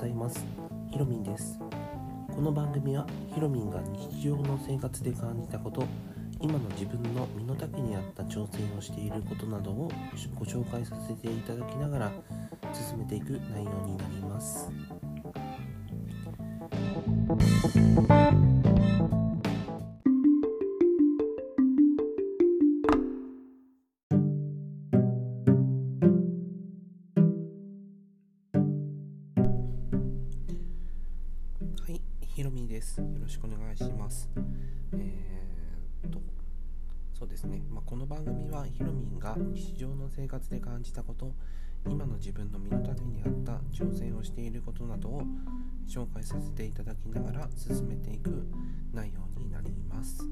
ざいます。ひろみんです。この番組はひろみんが日常の生活で感じたこと今の自分の身の丈に合った挑戦をしていることなどをご紹介させていただきながら進めていく内容になります。しくお願いします。えーっと、そうですね、まあ、この番組はひろみんが日常の生活で感じたこと、今の自分の身の丈に合った挑戦をしていることなどを紹介させていただきながら進めていく内容になります。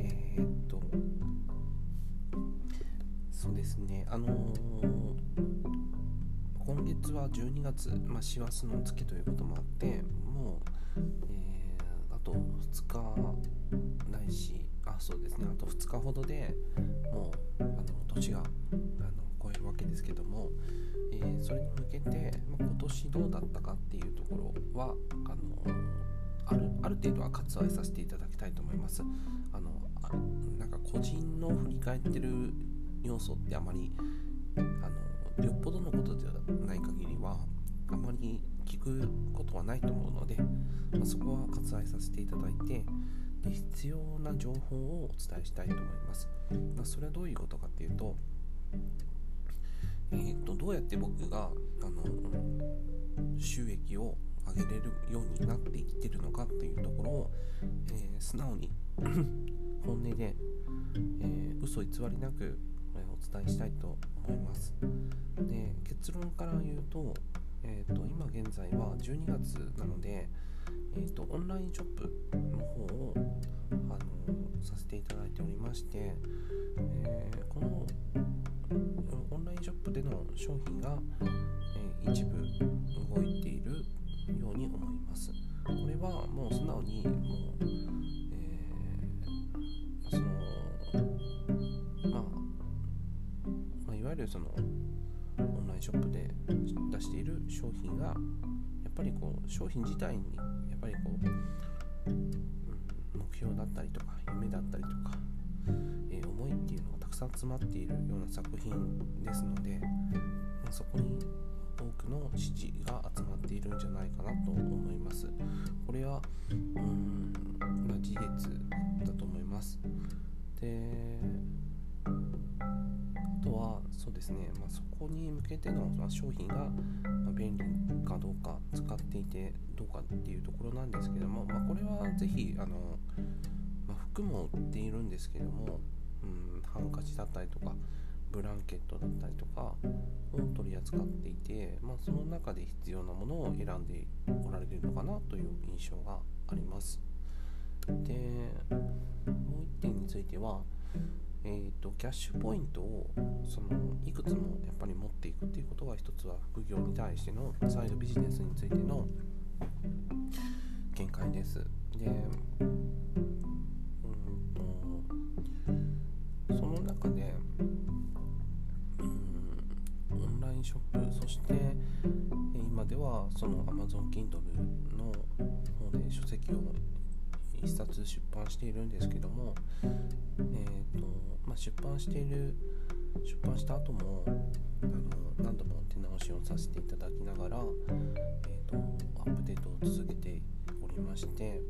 えーっと、そうですね、あのー今月は12月、まあ、師走の月ということもあって、と2日ないしあそうですねあと2日ほどでもうあの年があの超えるわけですけども、えーそれに向けて、まあ、今年どうだったかっていうところはあのあるある程度は割愛させていただきたいと思います。あのなんか個人の振り返ってる要素ってあまりあのよっぽどのことではない限りはあまり聞くことはないと思うので、まあ、そこは割愛させていただいてで必要な情報をお伝えしたいと思います。まあ、それはどういうことかっていうと,、えー、とどうやって僕があの収益を上げれるようになっていってるのかっていうところを、えー素直に 本音で、えー嘘偽りなくお伝えしたいと思います。で結論から言うと,、えー、と今現在は12月なので、えー、とオンラインショップの方を、あのさせていただいておりまして、えーこのオンラインショップでの商品が、えー一部動いているように思います。これはもう素直にもう、えーそのまあまあ、いわゆるそのオンラインショップで出している商品がやっぱりこう商品自体にやっぱりこう、うん目標だったりとか夢だったりとか、えー思いっていうのがたくさん詰まっているような作品ですので、ま、そこに多くの支持が集まっているんじゃないかなと思います。これはうん、事実だと思います。でとはそうですね、まあ、そこに向けての、まあ、商品が、まあ便利かどうか使っていてどうかっていうところなんですけども、まあ、これはぜひあの、まあ、服も売っているんですけども、うん、ハンカチだったりとかブランケットだったりとかを取り扱っていて、まあ、その中で必要なものを選んでおられるのかなという印象があります。でもう一点については、えー、とキャッシュポイントをそのいくつもやっぱり持っていくっていうことが一つは副業に対してのサイドビジネスについての見解です。でうんとその中でうんオンラインショップそして今ではその Amazon Kindle の方で書籍を1冊出版しているんですけども、えーとまあ、出版している出版した後もあの何度も手直しをさせていただきながら、えー、とアップデートを続けておりまして、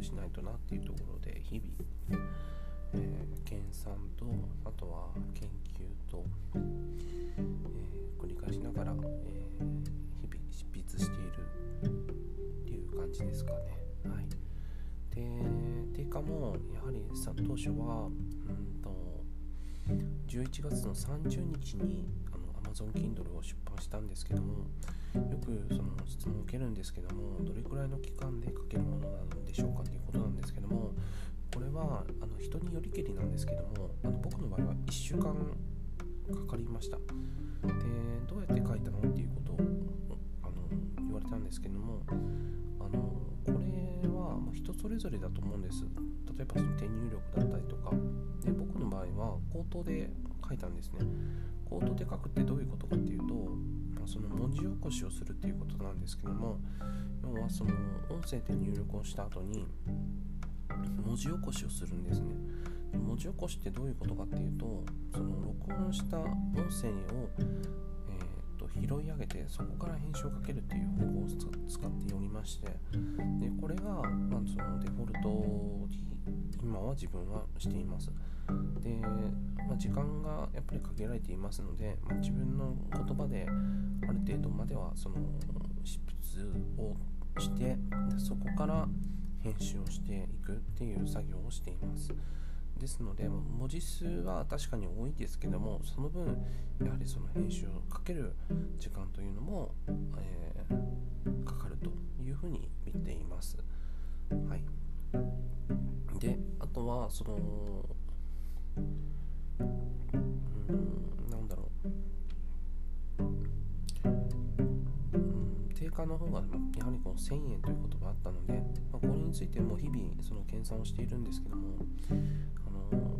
工夫しないとなっていうところで日々、えー研鑽とあとは研究と、えー繰り返しながら、えー日々執筆しているっていう感じですかね。はい、で定価もやはりさ当初はうんと11月の30日にあの Amazon Kindle を出版したんですけどもよくその質問を受けるんですけどもどれくらいの期間で書けるものなんでしょうかということなんですけどもこれはあの人によりけりなんですけどもあの僕の場合は1週間かかりました。でどうやって書いたのっていうことをあの言われたんですけどもあのこれは人それぞれだと思うんです。例えばその手入力だったりとか。で僕の場合は口頭で書いたんですね。口頭で書くってどういうことかっていうと、その文字起こしをするっていうことなんですけども要はその音声で入力をした後に文字起こしをするんですね。文字起こしってどういうことかっていうとその録音した音声を、えーと、拾い上げてそこから編集をかけるっていう方法を使っておりましてでこれが、まあ、そのデフォルトに今は自分はしています。で、まあ、時間がやっぱり限られていますので、まあ、自分の言葉である程度まではその執筆をしてそこから編集をしていくっていう作業をしています。ですので文字数は確かに多いですけどもその分やはりその編集をかける時間というのも、えー、かかるというふうに見ています。はい。であとはそのうんなんだろう、うん、定価の方がやはりこう1000円ということがあったので、まあ、これについても日々その計算をしているんですけどもあの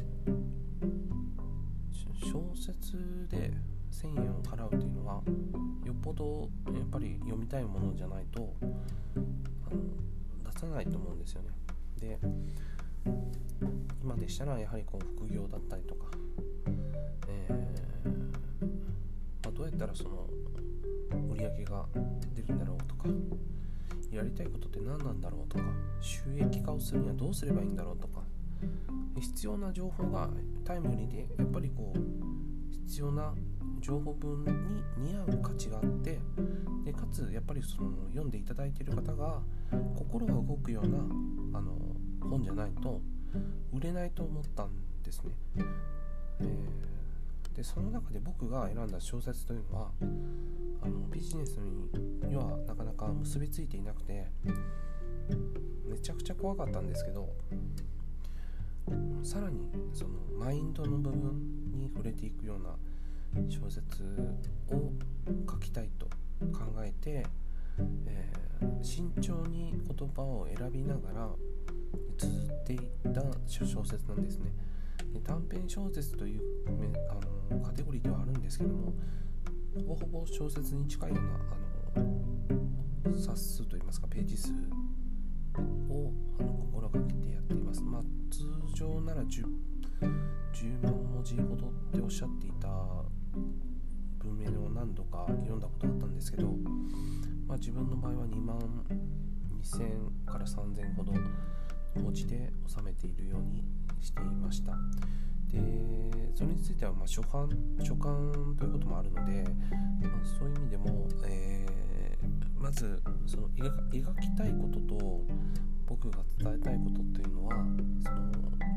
小説で1000円を払うというのはよっぽどやっぱり読みたいものじゃないとあの出さないと思うんですよね。で今でしたらやはりこう副業だったりとか、えー、まあ、どうやったらその売り上げが出るんだろうとかやりたいことって何なんだろうとか収益化をするにはどうすればいいんだろうとか必要な情報がタイムリーでやっぱりこう必要な情報文に似合う価値があってでかつやっぱりその読んでいただいている方が心が動くようなあの本じゃないと売れないと思ったんですね。えー、でその中で僕が選んだ小説というのはあのビジネスにはなかなか結びついていなくてめちゃくちゃ怖かったんですけどさらにそのマインドの部分に触れていくような小説を書きたいと考えて、えー、慎重に言葉を選びながら綴っていった小説なんですね。で短編小説というあのカテゴリーではあるんですけどもほぼほぼ小説に近いようなあの冊数といいますかページ数をあの心がけてやっています。まあ、通常なら 10, 10万文字ほどっておっしゃっていた文明を何度か読んだことあったんですけど、まあ、自分の場合は2万2000から3000ほど文字で収めているようにしていました。でそれについてはま初版初版ということもあるので、まあ、そういう意味でも、えー、まずその描きたいことと僕が伝えたいことっていうのはその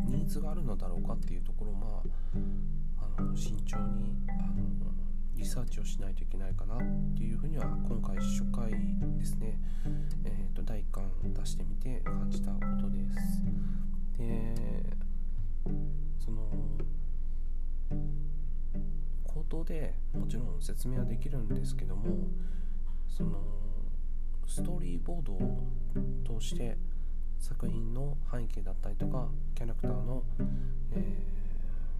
ニーズがあるのだろうかっていうところをまああの慎重にあのリサーチをしないといけないかなっていうふうには今回初回ですね、えー、と第1巻出してみて感じたことです。でその口頭でもちろん説明はできるんですけどもそのストーリーボードを通して作品の背景だったりとかキャラクターの、え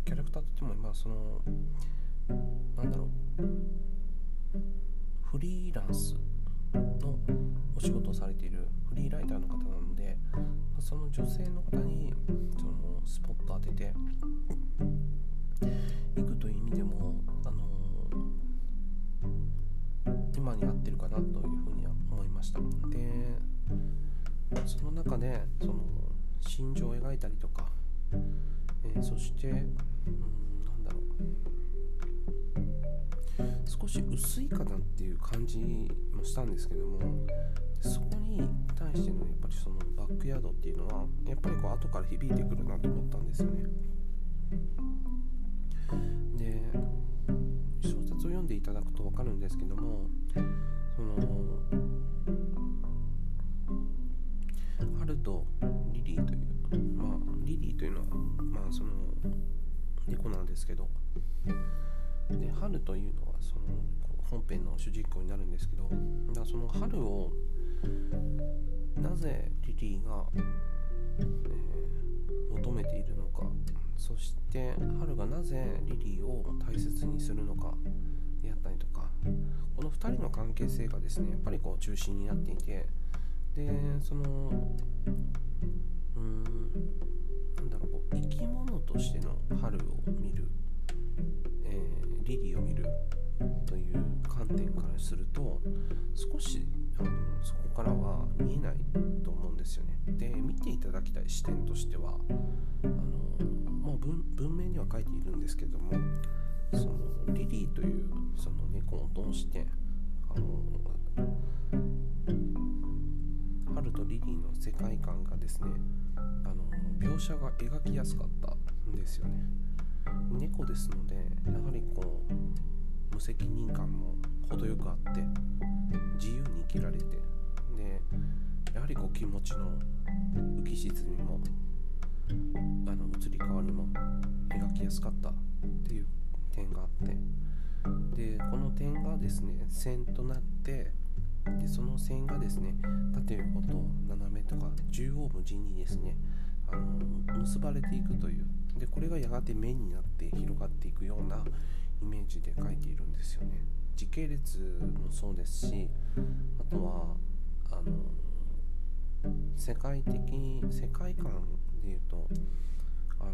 ー、キャラクターといっても今そのなんだろう。フリーランスのお仕事をされているフリーライターの方なのでその女性の方にそのスポット当てていくという意味でも、あの今に合ってるかなというふうには思いました。でその中でその心情を描いたりとか、えー、そして、うん、なんだろう。少し薄いかなっていう感じもしたんですけどもそこに対してのやっぱりそのバックヤードっていうのはやっぱりこう後から響いてくるなと思ったんですよね。で小説を読んでいただくと分かるんですけどもそのハルとリリーというまあリリーというのはまあその猫なんですけどで春というのはその本編の主人公になるんですけどだからその春をなぜリリーが、えー、求めているのかそして春がなぜリリーを大切にするのかであったりとかこの2人の関係性がですねやっぱりこう中心になっていてでそのうーんなんだろうこう生き物としての春を見る、えー、リリーを見るという観点からすると少しあのそこからは見えないと思うんですよね。で見ていただきたい視点としてはあのもう文文明には書いているんですけどもそのリリーというその猫を通してあの春とリリーの世界観がですねあの描写が描きやすかったんですよね猫ですのでやはりこう無責任感も程よくあって自由に生きられてでやはりこう気持ちの浮き沈みもあの移り変わりも描きやすかったっていう点があってでこの点がですね線となってでその線がですね縦横と斜めとか縦横無尽にですねあの結ばれていくというでこれがやがて面になって広がっていくようなイメージで描いているんですよね。時系列もそうですしあとはあの世界的世界観でいうとあ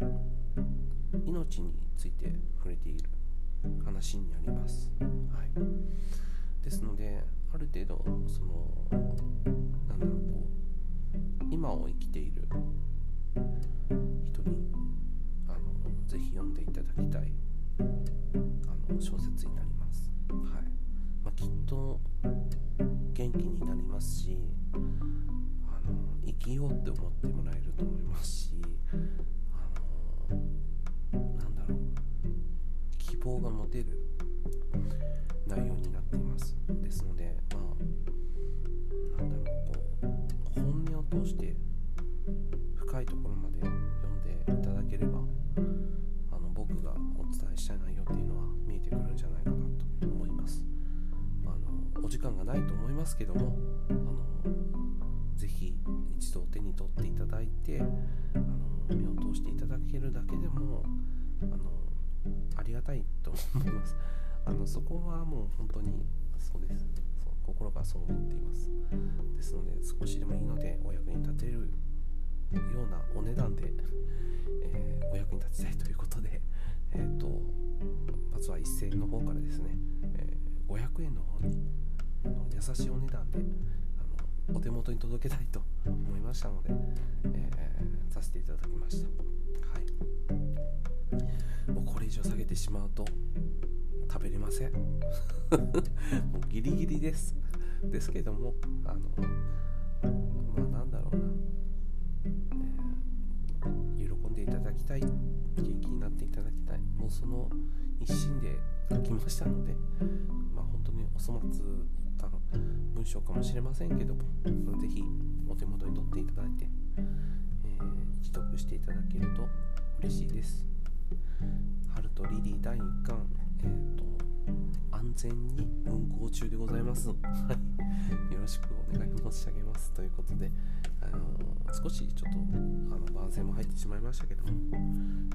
の命について触れている話になります。はい、ですのである程度そのなんだろうこう今を生きている人にあのぜひ読んでいただきたい。あの小説になります。はい。まあ、きっと元気になりますしあの生きようって思ってもらえると思いますしあのなんだろう。希望が持てる内容になっています。ですのでまあなんだろう。こう本音を通して深いところまで読んでいただければの僕がお伝えしたい内容っていうのは見えてくるんじゃないかなと思います。あのお時間がないと思いますけどもあのぜひ一度手に取っていただいてあの目を通していただけるだけでもあのありがたいと思います。あのそこはもう本当にそうです。そう心がそう思っています。ですので少しでもいいのでお役に立てるようなお値段で、えー、お役に立ちたいということで、えーと、まずは一斉の方からですね、えー、500円の方に優しいお値段でお手元に届けたいと思いましたので、えー、させていただきました。はい。もうこれ以上下げてしまうと食べれません。もうギリギリです。ですけどもあのまあなんだろうな、だきたい元気になっていただきたい。もうその一心で書きましたのでまあ本当にお粗末た文章かもしれませんけども是非お手元に取っていただいて、えー、一読していただけると嬉しいです。春とリリー第1巻。え、ー、と安全に運行中でございますよろしくお願い申し上げますということで、あのー、少しちょっとあの番宣も入ってしまいましたけども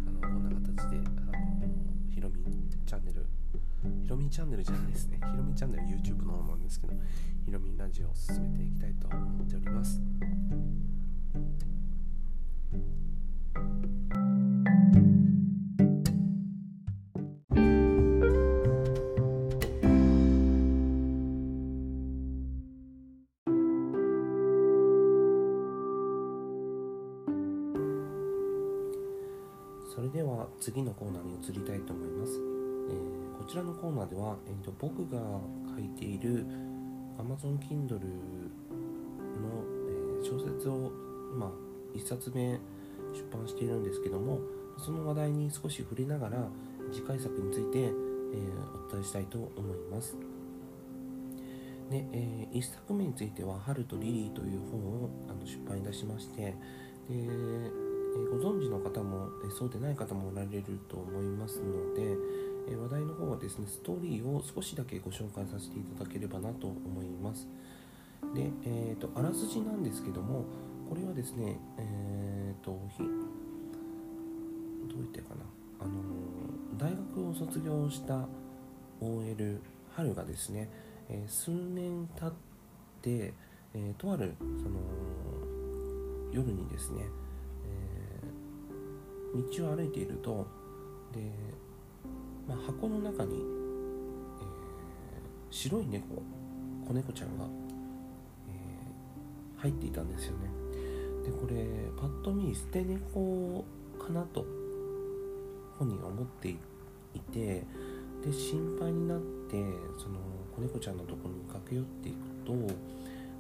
あのこんな形で、あのー、ひろみチャンネルひろみんチャンネルじゃないですね。ひろみんチャンネル YouTube の方なんですけど、ひろみんラジオを進めていきたいと思っております。次のコーナーに移りたいと思います。えーちらのコーナーでは、えーと、僕が書いている Amazon Kindle の、えー、小説を今1冊目出版しているんですけどもその話題に少し触れながら次回作について、えー、お伝えしたいと思いますで、えー、1作目については「春とリリー」という本をあの出版いたしましてで、えご存知の方も、えそうでない方もおられると思いますので、え話題の方はですねストーリーを少しだけご紹介させていただければなと思います。で、えーと、あらすじなんですけどもこれはですねえっ、ー、とひどう言ってかな。あの大学を卒業した OL 春がですね、え、数年経って、え、とあるその夜にですね、道を歩いているとで、まあ、箱の中に、えー、白い猫子猫ちゃんが、えー、入っていたんですよね。でこれパッと見捨て猫かなと本人は思っていてで心配になってその子猫ちゃんのところに駆け寄っていくと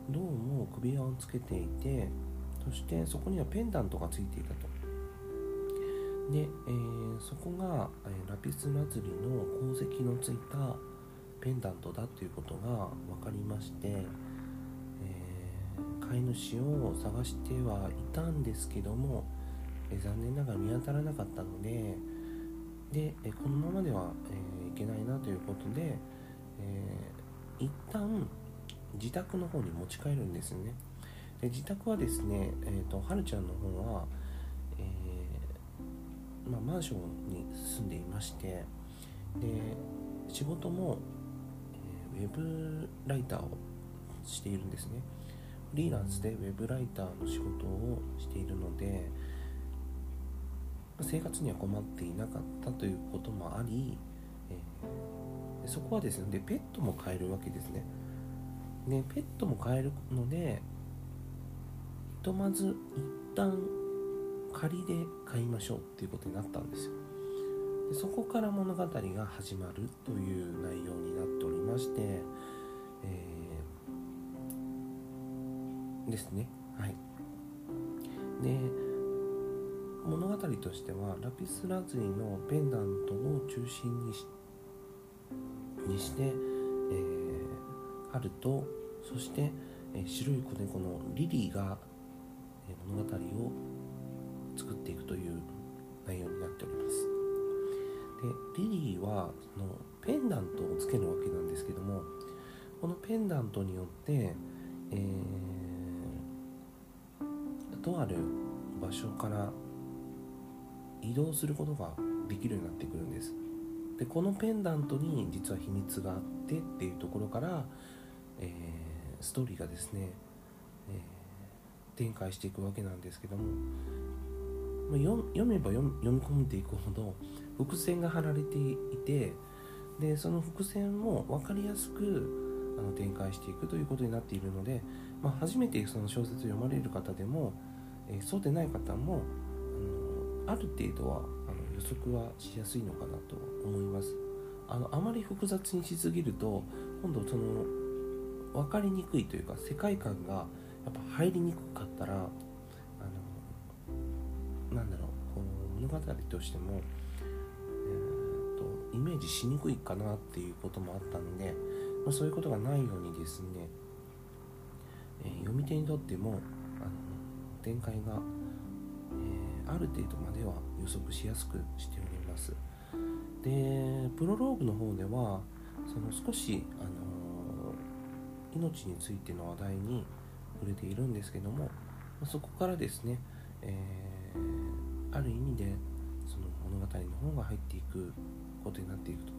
どうも首輪をつけていてそしてそこにはペンダントがついていたと。で、えー、そこが、え、ラピスラズリの鉱石のついたペンダントだということが分かりまして、えー、飼い主を探してはいたんですけども、え残念ながら見当たらなかったのでで、えこのままでは、えいけないなということで、えー、一旦自宅の方に持ち帰るんですね。で自宅はですね、えーと、はるちゃんの方は、まあ、マンションに住んでいましてで仕事も、えー、ウェブライターをしているんですね。フリーランスでウェブライターの仕事をしているので生活には困っていなかったということもあり、えー、そこはですねでペットも飼えるわけですね。ねペットも飼えるのでひとまず一旦仮で買いましょうっていうことになったんですよ。でそこから物語が始まるという内容になっておりまして、えー、ですね。はい。で物語としてはラピスラズリのペンダントを中心にしにして、えー、春とそして、えー、白い子猫のリリーが物語を作っていくという内容になっております。でリリーはそのペンダントをつけるわけなんですけどもこのペンダントによって、えー、とある場所から移動することができるようになってくるんです。でこのペンダントに実は秘密があってっていうところから、えー、ストーリーがですね、えー展開していくわけなんですけども、まあ、読めば読み込んでいくほど伏線が張られていてでその伏線も分かりやすくあの展開していくということになっているので、まあ、初めてその小説を読まれる方でも、えー、そうでない方もあのある程度はあの予測はしやすいのかなと思います。あのあまり複雑にしすぎると今度その分かりにくいというか世界観がやっぱ入りにくかったらなんだろうこの物語としても、えーと、イメージしにくいかなっていうこともあったので、まあ、そういうことがないようにですね、えー、読み手にとってもあの展開が、えー、ある程度までは予測しやすくしております。でプロローグの方ではその少し、あの命についての話題に触れているんですけどもそこからですね、えー、ある意味でその物語の方が入っていくことになっていくと。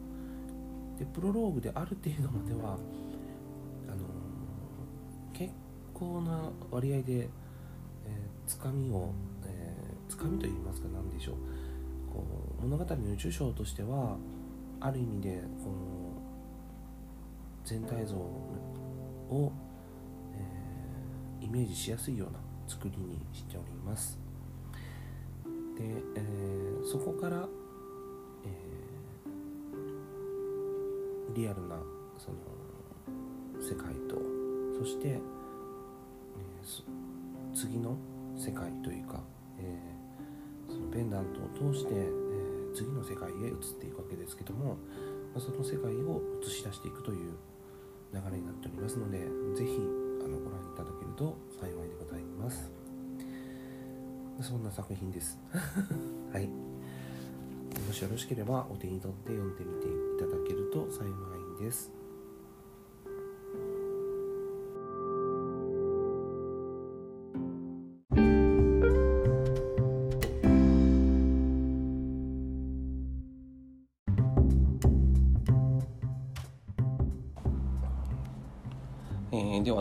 でプロローグである程度まではあのー、結構な割合で、えー、つかみを、えー、つかみといいますか何でしょう。こう物語の受賞としてはある意味でこの全体像をイメージしやすいような作りにしております。で、えー、そこから、えー、リアルなその世界とそして、えー、次の世界というか、えー、そのペンダントを通して、えー、次の世界へ移っていくわけですけども、まあ、その世界を映し出していくという流れになっておりますので是非ご覧いただけると幸いでございますそんな作品です はいもしよろしければお手に取って読んでみていただけると幸いです。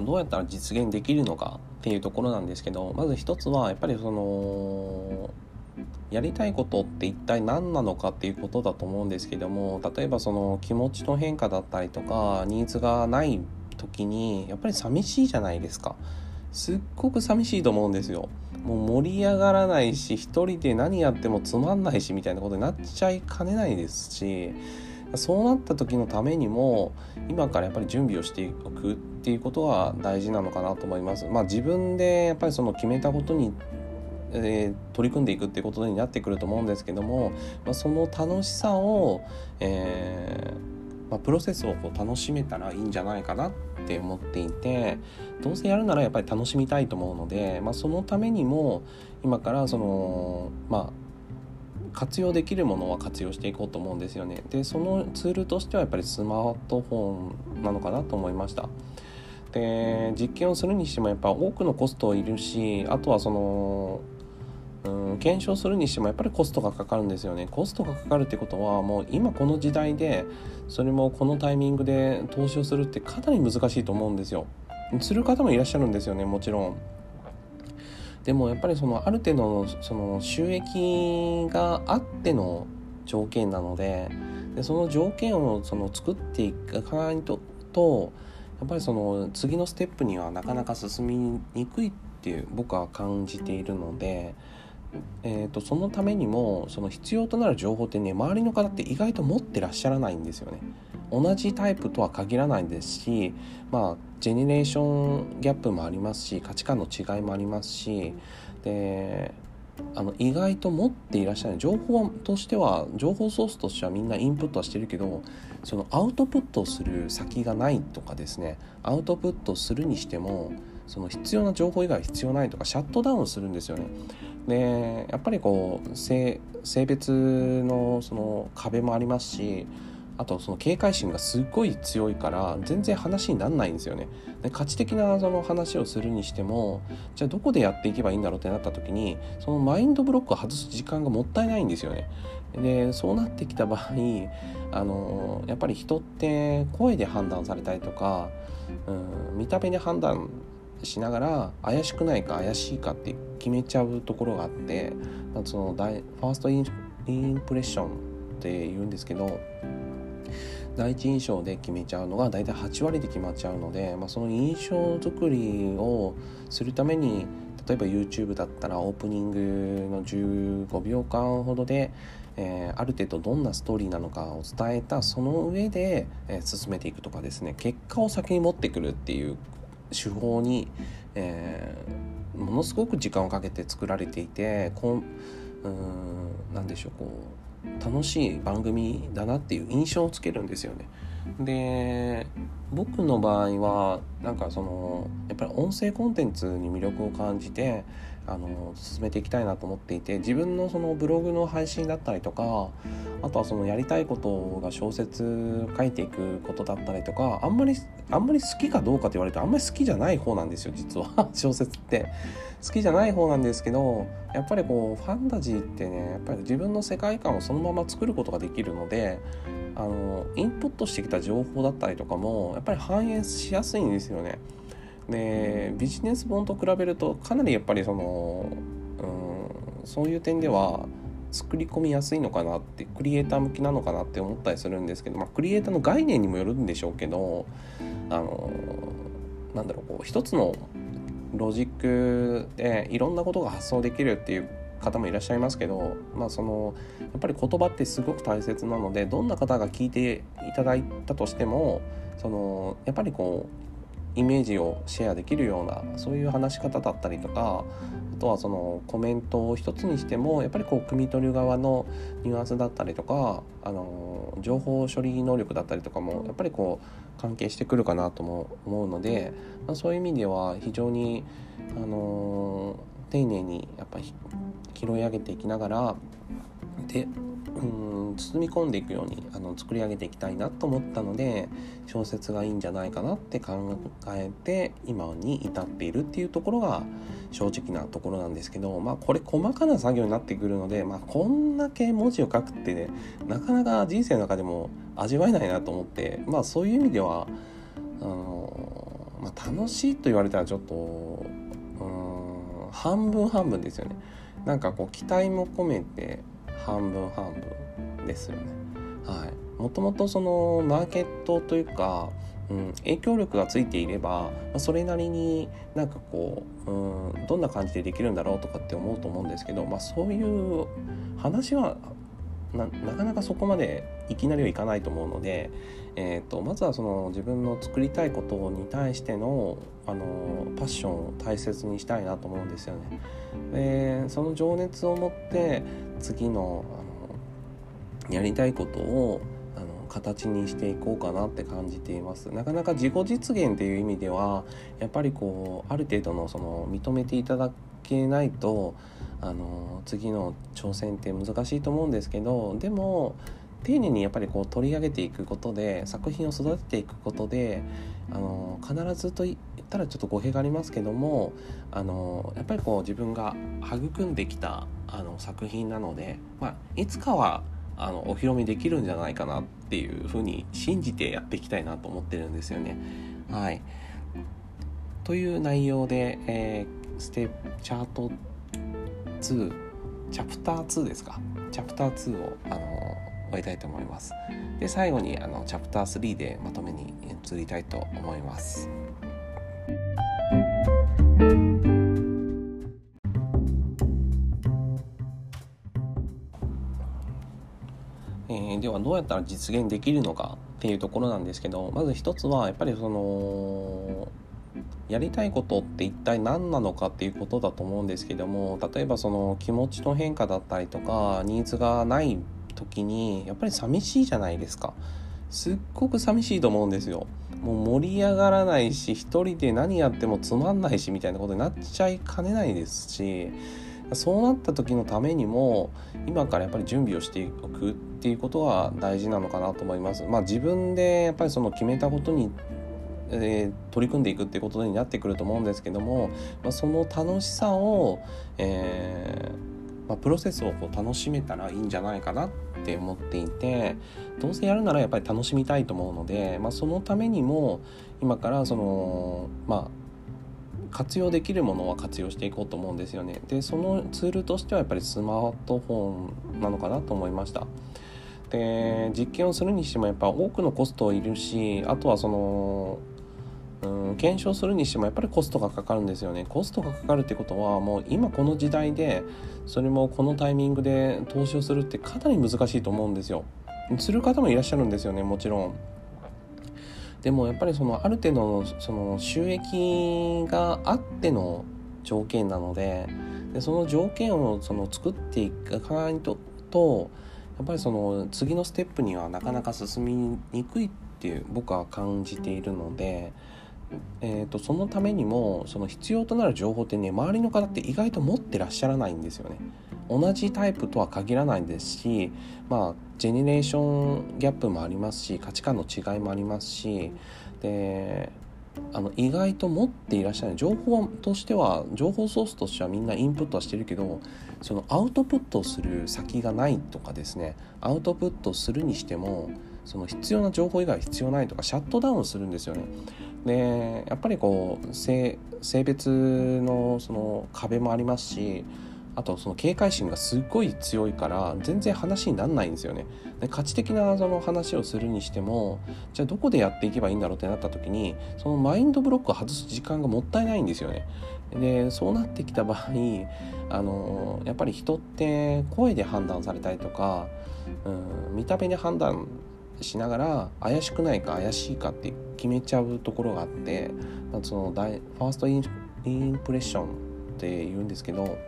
えではどうやったら実現できるのかっていうところなんですけどまず一つはやっぱりそのやりたいことって一体何なのかっていうことだと思うんですけども例えばその気持ちの変化だったりとかニーズがない時にやっぱり寂しいじゃないですか。すっごく寂しいと思うんですよ。もう盛り上がらないし一人で何やってもつまんないしみたいなことになっちゃいかねないですしそうなった時のためにも今からやっぱり準備をしておくっっていうことが大事なのかなと思います。まあ、自分でやっぱりその決めたことにえー、取り組んでいくっていうことになってくると思うんですけども、まあ、その楽しさを、えー、まあ、プロセスをこう楽しめたらいいんじゃないかなって思っていてどうせやるならやっぱり楽しみたいと思うので、まあ、そのためにも今からそのまあ活用できるものは活用していこうと思うんですよねでそのツールとしてはやっぱりスマートフォンなのかなと思いましたで実験をするにしてもやっぱ多くのコストいるしあとはそのうん検証するにしてもやっぱりコストがかかるんですよね。コストがかかるってことはもう今この時代でそれもこのタイミングで投資をするってかなり難しいと思うんですよ。する方もいらっしゃるんですよねもちろん。でもやっぱりそのある程度のその収益があっての条件なのででその条件をその作っていかないととやっぱりその次のステップにはなかなか進みにくいっていう僕は感じているので、えーと、そのためにもその必要となる情報ってね周りの方って意外と持ってらっしゃらないんですよね。同じタイプとは限らないですしまあジェネレーションギャップもありますし価値観の違いもありますしであの意外と持っていらっしゃる情報としては情報ソースとしてはみんなインプットはしてるけどそのアウトプットする先がないとかですねアウトプットするにしてもその必要な情報以外必要ないとかシャットダウンするんですよね。でやっぱりこう性別のその壁もありますしあとその警戒心がすっごい強いから全然話になんないんですよね。で価値的なその話をするにしてもじゃあどこでやっていけばいいんだろうってなった時にそのマインドブロックを外す時間がもったいないんですよね。でそうなってきた場合あのやっぱり人って声で判断されたりとか、うん、見た目で判断しながら怪しくないか怪しいかって決めちゃうところがあってそのファーストインプレッションって言うんですけど第一印象で決めちゃうのが大体8割で決まっちゃうので、まあ、その印象作りをするために例えば YouTube だったらオープニングの15秒間ほどで、えー、ある程度どんなストーリーなのかを伝えたその上で、えー、進めていくとかですね。結果を先に持ってくるっていう手法に、えー、ものすごく時間をかけて作られていてこんうん何でしょうこう楽しい番組だなっていう印象をつけるんですよね。で僕の場合はなんかそのやっぱり音声コンテンツに魅力を感じてあの進めていきたいなと思っていて自分のそのブログの配信だったりとかあとはそのやりたいことが小説書いていくことだったりとかあんまりあんまり好きかどうかと言われるとあんまり好きじゃない方なんですよ実は 小説って好きじゃない方なんですけどやっぱりこうファンタジーってねやっぱり自分の世界観をそのまま作ることができるのであのインプットしてきた情報だったりとかもやっぱり反映しやすいんですよね。でビジネス本と比べるとかなりやっぱりその、うん、そういう点では作り込みやすいのかなってクリエイター向きなのかなって思ったりするんですけど、まあ、クリエイターの概念にもよるんでしょうけどあのなんだろうこう一つのロジックでいろんなことが発想できるっていう方もいらっしゃいますけど、まあ、そのやっぱり言葉ってすごく大切なのでどんな方が聞いていただいたとしてもそのやっぱりこうイメージをシェアできるようなそういう話し方だったりとかあとはそのコメントを一つにしてもやっぱりこう汲み取る側のニュアンスだったりとかあの情報処理能力だったりとかもやっぱりこう関係してくるかなとも思うので、まあ、そういう意味では非常にあの丁寧にやっぱり拾い上げていきながらでうん包み込んでいくようにあの作り上げていきたいなと思ったので小説がいいんじゃないかなって考えて今に至っているっていうところが正直なところなんですけどまあこれ細かな作業になってくるので、まあ、こんだけ文字を書くって、ね、なかなか人生の中でも味わえないなと思ってまあそういう意味ではあの、まあ、楽しいと言われたらちょっとうん半分半分ですよね。なんかこう期待も込めて半分半分ですよね。はい、もともとそのマーケットというか、うん、影響力がついていれば、ま、それなりになんかこう、うん、どんな感じでできるんだろうとかって思うと思うんですけど、まあ、そういう話はなかなかそこまでいきなりはいかないと思うので、えーと、まずはその自分の作りたいことに対してのあのパッションを大切にしたいなと思うんですよね。でその情熱を持って次のあのやりたいことをあの形にしていこうかなって感じています。なかなか自己実現っていう意味ではやっぱりこうある程度のその認めていただけないとあの次の挑戦って難しいと思うんですけどでも丁寧にやっぱりこう取り上げていくことで作品を育てていくことであの必ずと言ったらちょっと語弊がありますけどもあのやっぱりこう自分が育んできたあの作品なので、まあ、いつかはあのお披露目できるんじゃないかなっていうふうに信じてやっていきたいなと思ってるんですよね。はい、という内容で、えー、ステチャート2チャプター2ですか？チャプター2をあの終えたいと思います。で最後にあのチャプター3でまとめに移りたいと思います。えー、ではどうやったら実現できるのかっていうところなんですけどまず一つはやっぱりそのやりたいことって一体何なのかっていうことだと思うんですけども例えばその気持ちの変化だったりとかニーズがない時にやっぱり寂しいじゃないですかすっごく寂しいと思うんですよもう盛り上がらないし一人で何やってもつまんないしみたいなことになっちゃいかねないですしそうなった時のためにも今からやっぱり準備をしておくっていうことが大事なのかなと思います。まあ、自分でやっぱりその決めたことにえー、取り組んでいくっていうことになってくると思うんですけども、まあ、その楽しさを、えー、まあ、プロセスをこう楽しめたらいいんじゃないかなって思っていてどうせやるならやっぱり楽しみたいと思うので、まあ、そのためにも今からそのまあ活用できるものは活用していこうと思うんですよね。でそのツールとしてはやっぱりスマートフォンなのかなと思いました。で実験をするにしてもやっぱ多くのコストいるしあとはそのうん検証するにしてもやっぱりコストがかかるんですよねコストがかかるってことはもう今この時代でそれもこのタイミングで投資をするってかなり難しいと思うんですよする方もいらっしゃるんですよねもちろんでもやっぱりそのある程度のその収益があっての条件なのででその条件をその作っていかないととやっぱりその次のステップにはなかなか進みにくいっていう僕は感じているので。えーと、そのためにもその必要となる情報ってね周りの方って意外と持ってらっしゃらないんですよね。同じタイプとは限らないですしまあジェネレーションギャップもありますし価値観の違いもありますしであの意外と持っていらっしゃる情報としては情報ソースとしてはみんなインプットはしてるけどそのアウトプットする先がないとかですねアウトプットするにしてもその必要な情報以外必要ないとかシャットダウンするんですよね。でやっぱりこう性別のその壁もありますしあとその警戒心がすっごい強いから全然話にならないんですよね。で価値的なその話をするにしてもじゃあどこでやっていけばいいんだろうってなった時にそのマインドブロックを外す時間がもったいないんですよね。でそうなってきた場合あのやっぱり人って声で判断されたりとか、うん、見た目で判断しながら怪しくないか怪しいかって決めちゃうところがあってそのファーストインプレッションって言うんですけど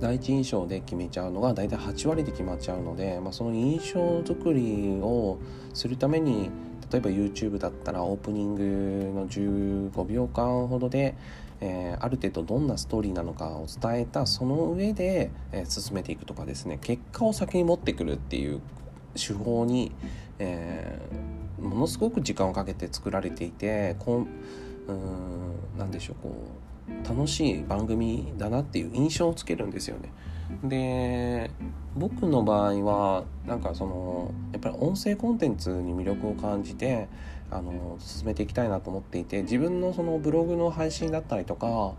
第一印象で決めちゃうのが大体8割で決まっちゃうので、まあ、その印象作りをするために例えば YouTube だったらオープニングの15秒間ほどで、えー、ある程度どんなストーリーなのかを伝えたその上で、えー、進めていくとかですね結果を先に持ってくるっていう手法に、えー、ものすごく時間をかけて作られていてこんうん何でしょうこう楽しい番組だなっていう印象をつけるんですよね。で僕の場合はなんかそのやっぱり音声コンテンツに魅力を感じてあの進めていきたいなと思っていて自分のそのブログの配信だったりとか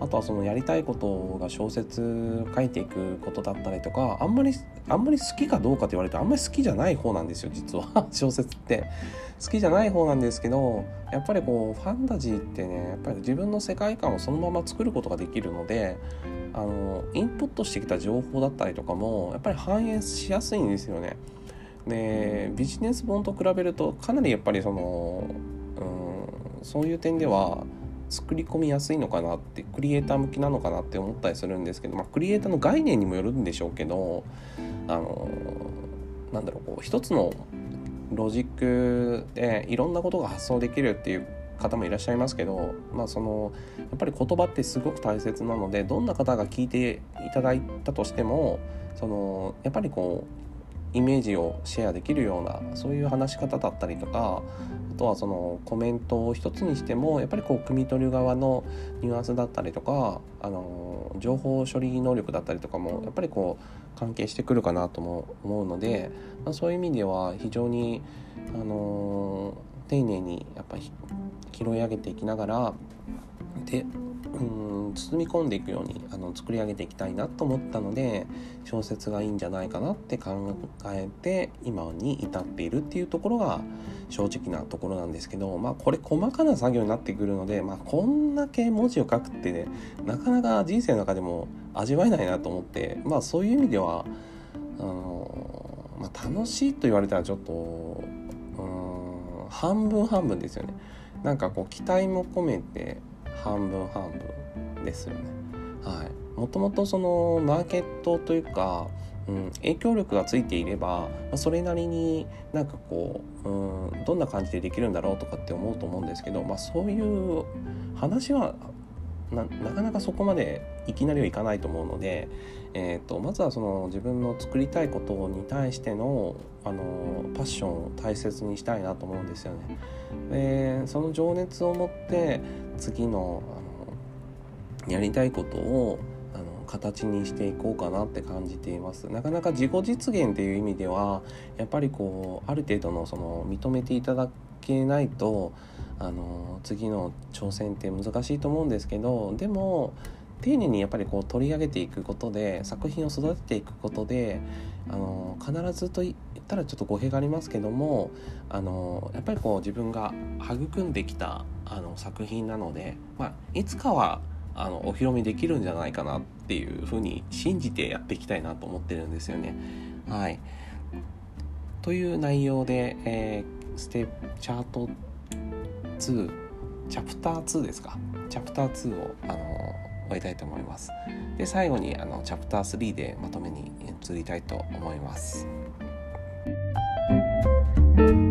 あとはそのやりたいことが小説書いていくことだったりとかあんまりあんまり好きかどうかと言われるとあんまり好きじゃない方なんですよ実は 小説って好きじゃない方なんですけどやっぱりこうファンタジーってねやっぱり自分の世界観をそのまま作ることができるのであのインプットしてきた情報だったりとかもやっぱり反映しやすいんですよね。でビジネス本と比べるとかなりやっぱりその、うん、そういう点では作り込みやすいのかなってクリエイター向きなのかなって思ったりするんですけど、まあ、クリエイターの概念にもよるんでしょうけどあのなんだろうこう一つのロジックでいろんなことが発想できるっていう方もいらっしゃいますけど、まあ、そのやっぱり言葉ってすごく大切なのでどんな方が聞いていただいたとしてもそのやっぱりこうイメージをシェアできるようなそういう話し方だったりとかあとはそのコメントを一つにしてもやっぱりこう汲み取る側のニュアンスだったりとかあの情報処理能力だったりとかもやっぱりこう関係してくるかなとも思うので、まあ、そういう意味では非常にあの丁寧にやっぱり拾い上げていきながらでうん包み込んでいくようにあの作り上げていきたいなと思ったので小説がいいんじゃないかなって考えて今に至っているっていうところが正直なところなんですけどまあこれ細かな作業になってくるので、まあ、こんだけ文字を書くって、ね、なかなか人生の中でも味わえないなと思ってまあそういう意味ではあの、まあ、楽しいと言われたらちょっとうん半分半分ですよね。なんかこう期待も込めて半分半分ですよね。はい、もともとそのマーケットというか、うん、影響力がついていれば、それなりになんかこう、うん、どんな感じでできるんだろうとかって思うと思うんですけど、まあ、そういう話はなかなかそこまでいきなりはいかないと思うので、えーと、まずはその自分の作りたいことに対してのあのパッションを大切にしたいなと思うんですよね。でその情熱を持って次のあのやりたいことをあの形にしていこうかなって感じていますなかなか自己実現っていう意味ではやっぱりこうある程度のその認めていただけないとあの次の挑戦って難しいと思うんですけどでも丁寧にやっぱりこう取り上げていくことで作品を育てていくことであの必ずと言ったらちょっと語弊がありますけどもあのやっぱりこう自分が育んできたあの作品なので、まあ、いつかはあのお披露目できるんじゃないかなっていうふうに信じてやっていきたいなと思ってるんですよね。はい、という内容で、えー、ステチャート2チャプター2ですか？チャプター2をあの終えたいと思います。で最後にあのチャプター3でまとめに移りたいと思います。Thank you.